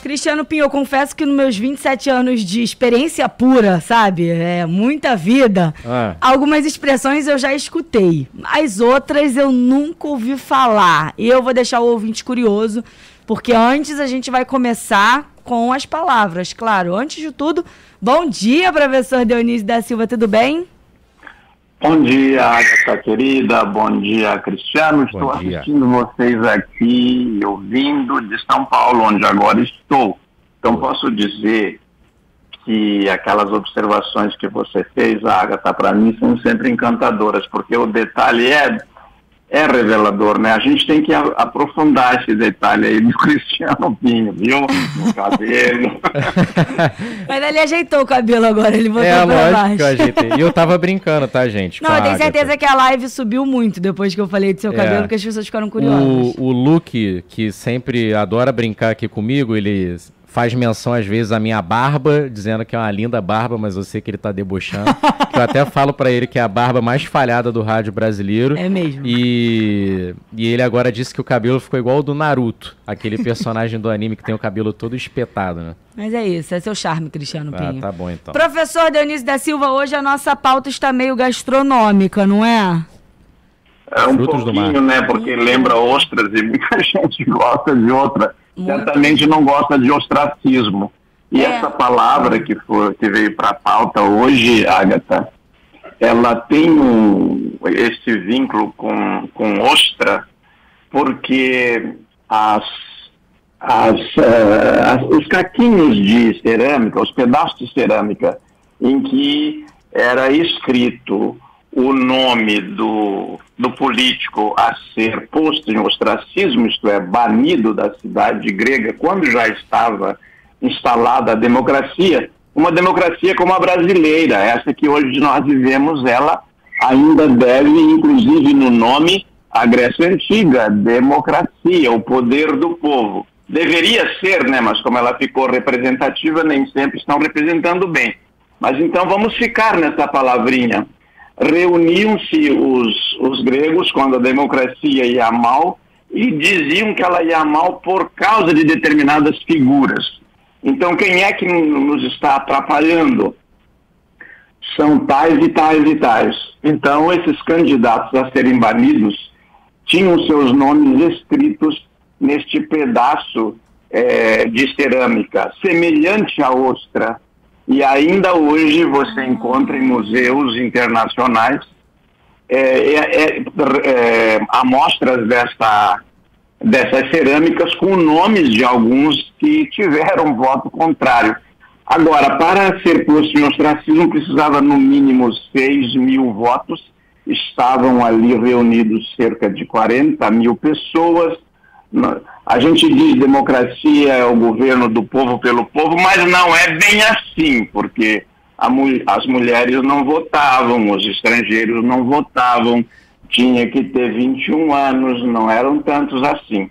Cristiano Pinho, eu confesso que nos meus 27 anos de experiência pura, sabe? É muita vida. Ah. Algumas expressões eu já escutei, as outras eu nunca ouvi falar. E eu vou deixar o ouvinte curioso, porque antes a gente vai começar com as palavras, claro. Antes de tudo, bom dia, professor Dionísio da Silva, tudo bem? Bom dia, Agatha querida. Bom dia, Cristiano. Estou assistindo vocês aqui, ouvindo de São Paulo, onde agora estou. Então, posso dizer que aquelas observações que você fez, Agatha, para mim são sempre encantadoras, porque o detalhe é, é revelador, né? A gente tem que aprofundar esse detalhe aí do Cristiano Pinho, viu? No cabelo. Mas ele ajeitou o cabelo agora, ele botou É, pra lógico baixo. que eu ajeitei. E eu tava brincando, tá, gente? Não, eu tenho Agatha. certeza que a live subiu muito depois que eu falei do seu É. cabelo, porque as pessoas ficaram curiosas. O, o Luke, que sempre adora brincar aqui comigo, ele faz menção às vezes à minha barba, dizendo que é uma linda barba, mas eu sei que ele tá debochando. Que eu até falo pra ele que é a barba mais falhada do rádio brasileiro. É mesmo. E, e ele agora disse que o cabelo ficou igual ao do Naruto, aquele personagem do anime que tem o cabelo todo espetado, né? Mas é isso, é seu charme, Cristiano Ah, Pinho. tá bom então. Professor Dionísio da Silva, hoje a nossa pauta está meio gastronômica, não é? É um Frutos do pouquinho, né? Porque lembra ostras e muita gente gosta de outra. Muito. Certamente não gosta de ostracismo. E É. essa palavra que, foi, que veio para a pauta hoje, Agatha, ela tem um, esse vínculo com, com ostra, porque as, as, eh, as- os caquinhos de cerâmica, os pedaços de cerâmica, em que era escrito o nome do, do político a ser posto em ostracismo, isto é, banido da cidade grega, quando já estava instalada a democracia, uma democracia como a brasileira, essa que hoje nós vivemos, ela ainda deve, inclusive no nome, a Grécia Antiga, democracia, o poder do povo. Deveria ser, né? Mas como ela ficou representativa, nem sempre estão representando bem. Mas então vamos ficar nessa palavrinha. Reuniam-se os, os gregos quando a democracia ia mal e diziam que ela ia mal por causa de determinadas figuras. Então, quem é que nos está atrapalhando? São tais e tais e tais. Então, esses candidatos a serem banidos tinham seus nomes escritos neste pedaço eh, de cerâmica, semelhante à ostra. E ainda hoje você encontra em museus internacionais eh, eh, eh, amostras dessa, dessas cerâmicas com nomes de alguns que tiveram voto contrário. Agora, para ser posto em ostracismo, precisava no mínimo 6 mil votos. Estavam ali reunidos cerca de 40 mil pessoas. A gente diz democracia é o governo do povo pelo povo, mas não é bem assim, porque as mulheres não votavam, os estrangeiros não votavam, tinha que ter 21 anos, não eram tantos assim.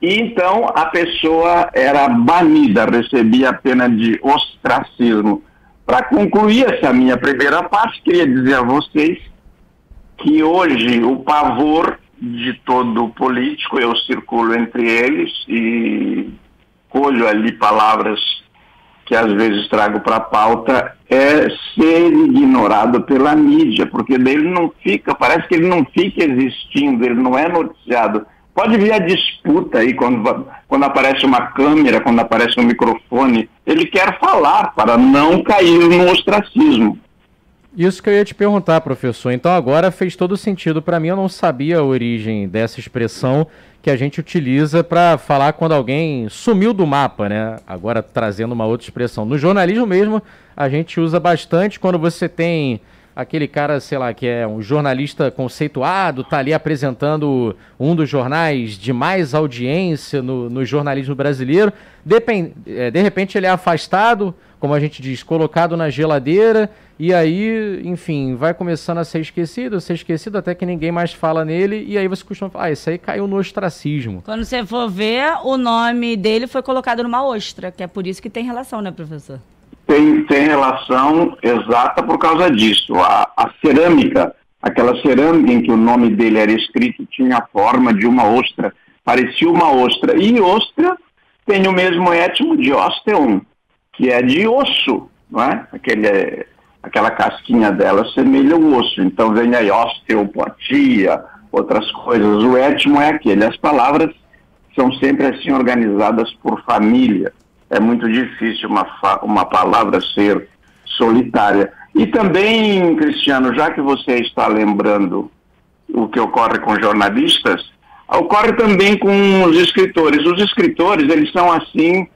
E então a pessoa era banida, recebia a pena de ostracismo. Para concluir essa minha primeira parte, queria dizer a vocês que hoje o pavor de todo político, eu circulo entre eles e colho ali palavras que às vezes trago para a pauta, é ser ignorado pela mídia, porque daí ele não fica, parece que ele não fica existindo, ele não é noticiado. Pode vir a disputa aí quando, quando aparece uma câmera, quando aparece um microfone, ele quer falar para não cair no ostracismo. Isso que eu ia te perguntar, professor. Então agora fez todo sentido para mim. Eu não sabia a origem dessa expressão que a gente utiliza para falar quando alguém sumiu do mapa, né? Agora trazendo uma outra expressão. No jornalismo mesmo, a gente usa bastante quando você tem aquele cara, sei lá, que é um jornalista conceituado, tá ali apresentando um dos jornais de mais audiência no, no jornalismo brasileiro. Depend, é, de repente ele é afastado, como a gente diz, colocado na geladeira, e aí, enfim, vai começando a ser esquecido, a ser esquecido até que ninguém mais fala nele, e aí você costuma falar, ah, isso aí caiu no ostracismo. Quando você for ver, o nome dele foi colocado numa ostra, que é por isso que tem relação, né, professor? Tem, tem relação exata por causa disso. A, a cerâmica, aquela cerâmica em que o nome dele era escrito, tinha a forma de uma ostra, parecia uma ostra. E ostra tem o mesmo étimo de osteum, que é de osso, não é? Aquele, aquela casquinha dela semelha o osso. Então vem aí osteopatia, outras coisas. O étimo é aquele. As palavras são sempre assim organizadas por família é muito difícil uma, uma palavra ser solitária. E também, Cristiano, já que você está lembrando o que ocorre com jornalistas, ocorre também com os escritores. Os escritores, eles são assim,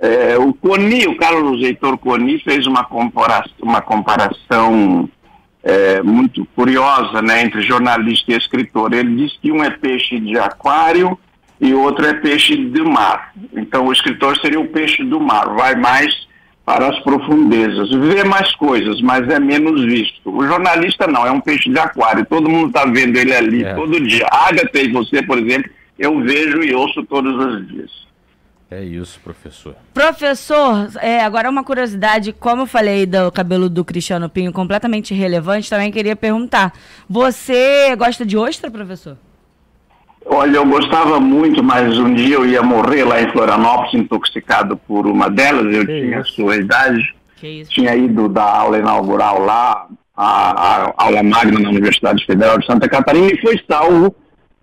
é, o Coni, o Carlos Heitor Coni fez uma comparação, uma comparação é, muito curiosa né, entre jornalista e escritor. Ele diz que um é peixe de aquário e outro é peixe do mar. Então o escritor seria o peixe do mar, vai mais para as profundezas, vê mais coisas, mas é menos visto. O jornalista não, é um peixe de aquário, todo mundo está vendo ele ali é. todo dia. Agatha e você, por exemplo, eu vejo e ouço todos os dias. É isso, professor. Professor, é, agora uma curiosidade, como eu falei do cabelo do Cristiano Pinho completamente relevante, também queria perguntar. Você gosta de ostra, professor? Olha, eu gostava muito, mas um dia eu ia morrer lá em Florianópolis, intoxicado por uma delas. Eu que tinha isso? sua idade, tinha ido dar aula inaugural lá, a, a, aula magna na Universidade Federal de Santa Catarina, e foi salvo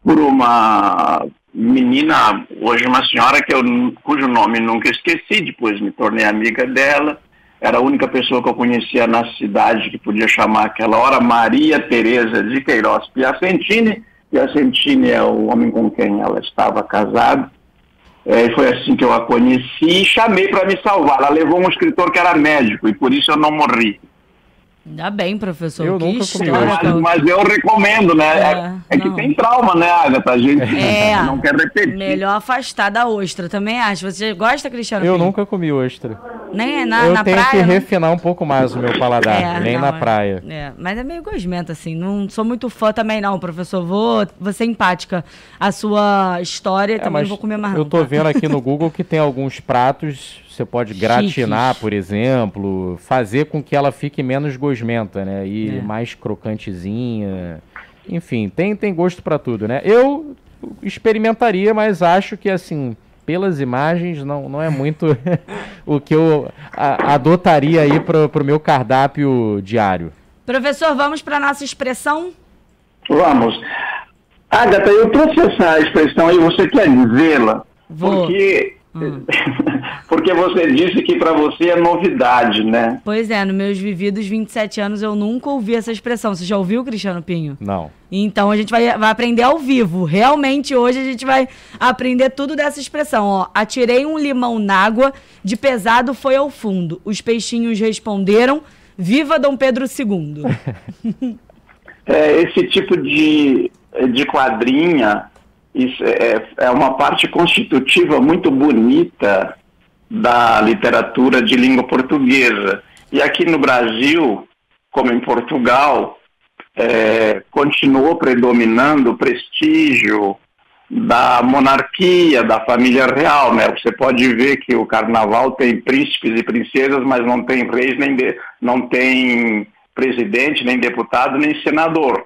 por uma menina, hoje uma senhora que eu, cujo nome nunca esqueci, depois me tornei amiga dela. Era a única pessoa que eu conhecia na cidade que podia chamar aquela hora Maria Tereza de Queiroz Piacentini e a Santini é o homem com quem ela estava casada. É, foi assim que eu a conheci e chamei para me salvar. Ela levou um escritor que era médico e por isso eu não morri. Ainda bem, professor. Eu que nunca história, mas, mas, eu recomendo, né? É, é, é que tem trauma, né, Agatha? A gente é, não quer repetir. Melhor afastar da ostra, também acho. Você gosta, Cristiano? Eu Pinho? nunca comi ostra. Nem na, eu na tenho praia, que né? refinar um pouco mais o meu paladar, é, nem não, na é. praia. É, mas é meio gosmento, assim. Não sou muito fã também, não, professor. Vou, vou ser empática. A sua história é, também não vou comer mais. Eu tô tá? vendo aqui no Google que tem alguns pratos você pode gratinar, Chiques. por exemplo, fazer com que ela fique menos gosmenta, né? E é. mais crocantezinha. Enfim, tem, tem gosto para tudo, né? Eu experimentaria, mas acho que assim, pelas imagens, não, não é muito o que eu a, adotaria aí para o meu cardápio diário. Professor, vamos para nossa expressão? Vamos. Agatha, eu trouxe essa expressão aí, você quer dizê-la? Porque Hum. Porque você disse que para você é novidade, né? Pois é, nos meus vividos 27 anos eu nunca ouvi essa expressão. Você já ouviu, Cristiano Pinho? Não. Então a gente vai, vai aprender ao vivo. Realmente hoje a gente vai aprender tudo dessa expressão. Ó, atirei um limão na água, de pesado foi ao fundo. Os peixinhos responderam: Viva Dom Pedro II! é, esse tipo de, de quadrinha isso é, é uma parte constitutiva muito bonita da literatura de língua portuguesa. E aqui no Brasil, como em Portugal, é, continuou predominando o prestígio da monarquia, da família real, né? Você pode ver que o carnaval tem príncipes e princesas, mas não tem reis, nem de, não tem presidente, nem deputado, nem senador.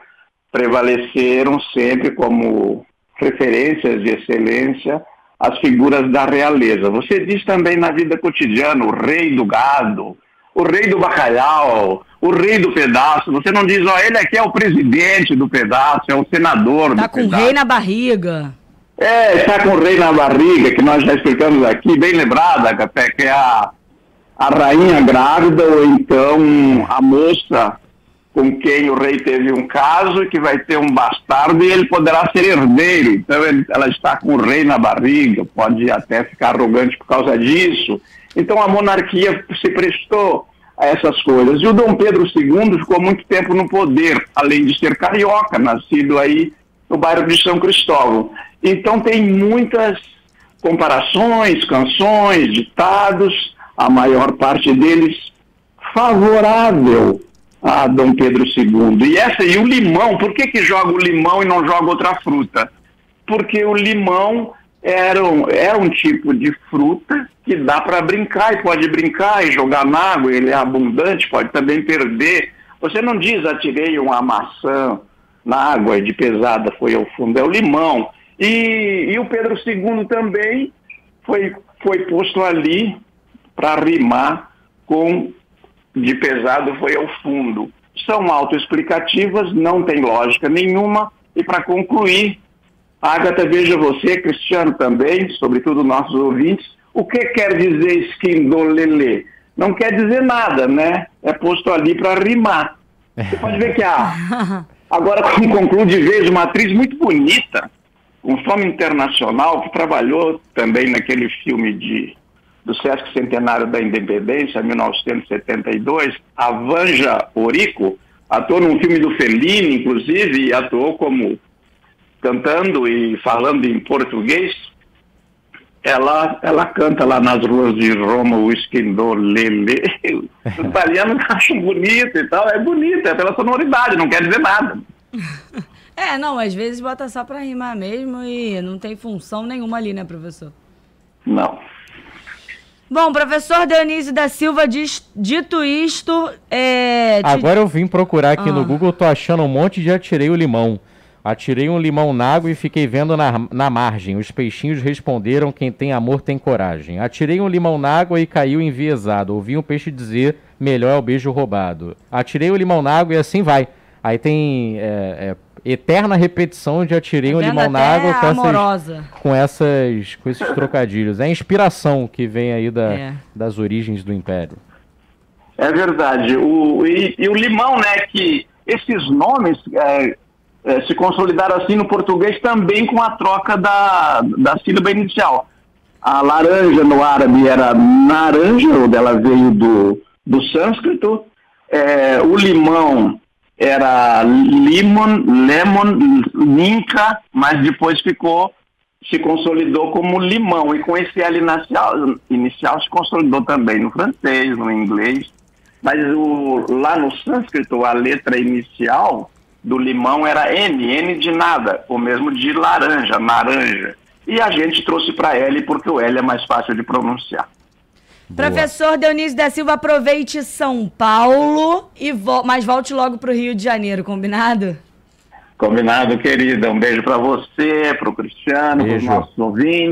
Prevaleceram sempre como referências de excelência as figuras da realeza. Você diz também na vida cotidiana o rei do gado, o rei do bacalhau, o rei do pedaço. Você não diz, ó, ele aqui é o presidente do pedaço, é o senador tá do pedaço. Está com o rei na barriga. É, está com o rei na barriga, que nós já explicamos aqui, bem lembrada, até que é a, a rainha grávida ou então a moça com quem o rei teve um caso, que vai ter um bastardo e ele poderá ser herdeiro. Então ele, ela está com o rei na barriga, pode até ficar arrogante por causa disso. Então a monarquia se prestou a essas coisas. E o Dom Pedro II ficou muito tempo no poder, além de ser carioca, nascido aí no bairro de São Cristóvão. Então tem muitas comparações, canções, ditados, a maior parte deles favorável a Dom Pedro II. E essa e o limão, por que, que joga o limão e não joga outra fruta? Porque o limão era um, era um tipo de fruta que dá para brincar e pode brincar e jogar na água, ele é abundante, pode também perder. Você não diz atirei uma maçã na água de pesada foi ao fundo, é o limão. E, e o Pedro II também foi, foi posto ali para rimar com de pesado foi ao fundo. São autoexplicativas, não tem lógica nenhuma. E para concluir, Agatha, veja você, Cristiano também, sobretudo nossos ouvintes, o que quer dizer esquindolele? Não quer dizer nada, né? É posto ali para rimar. Você pode ver que a. Agora, como concluo de vez, uma atriz muito bonita, um fome internacional, que trabalhou também naquele filme de, do Sesc Centenário da Independência, 1972, a Vanja Orico, atuou num filme do Fellini, inclusive, e atuou como cantando e falando em português, ela, ela canta lá nas ruas de Roma o esquindolele. Os italianos acham bonito e tal. É bonito, é pela sonoridade, não quer dizer nada. É, não, às vezes bota só para rimar mesmo e não tem função nenhuma ali, né, professor? Não. Bom, professor Dionísio da Silva, diz, dito isto. É, te... Agora eu vim procurar aqui ah. no Google, tô achando um monte de atirei o limão. Atirei um limão na água e fiquei vendo na, na margem. Os peixinhos responderam: quem tem amor tem coragem. Atirei um limão na água e caiu enviesado. Ouvi um peixe dizer: melhor é o beijo roubado. Atirei o limão na água e assim vai. Aí tem é, é, eterna repetição de atirei tá um limão na água com essas, com essas, com esses trocadilhos. É a inspiração que vem aí da, é. das origens do Império. É verdade. O, e, e o limão, né, que esses nomes é, é, se consolidaram assim no português também com a troca da, da sílaba inicial. A laranja no árabe era naranja, ou dela veio do, do sânscrito. É, o limão era limon, lemon, ninca, mas depois ficou, se consolidou como limão. E com esse L inicial, inicial se consolidou também no francês, no inglês. Mas o, lá no sânscrito, a letra inicial do limão era N, N de nada, o mesmo de laranja, naranja. E a gente trouxe para L porque o L é mais fácil de pronunciar. Boa. Professor Dionísio da Silva, aproveite São Paulo, e vo mas volte logo para o Rio de Janeiro, combinado? Combinado, querida. Um beijo para você, para o Cristiano, para os nossos ouvintes.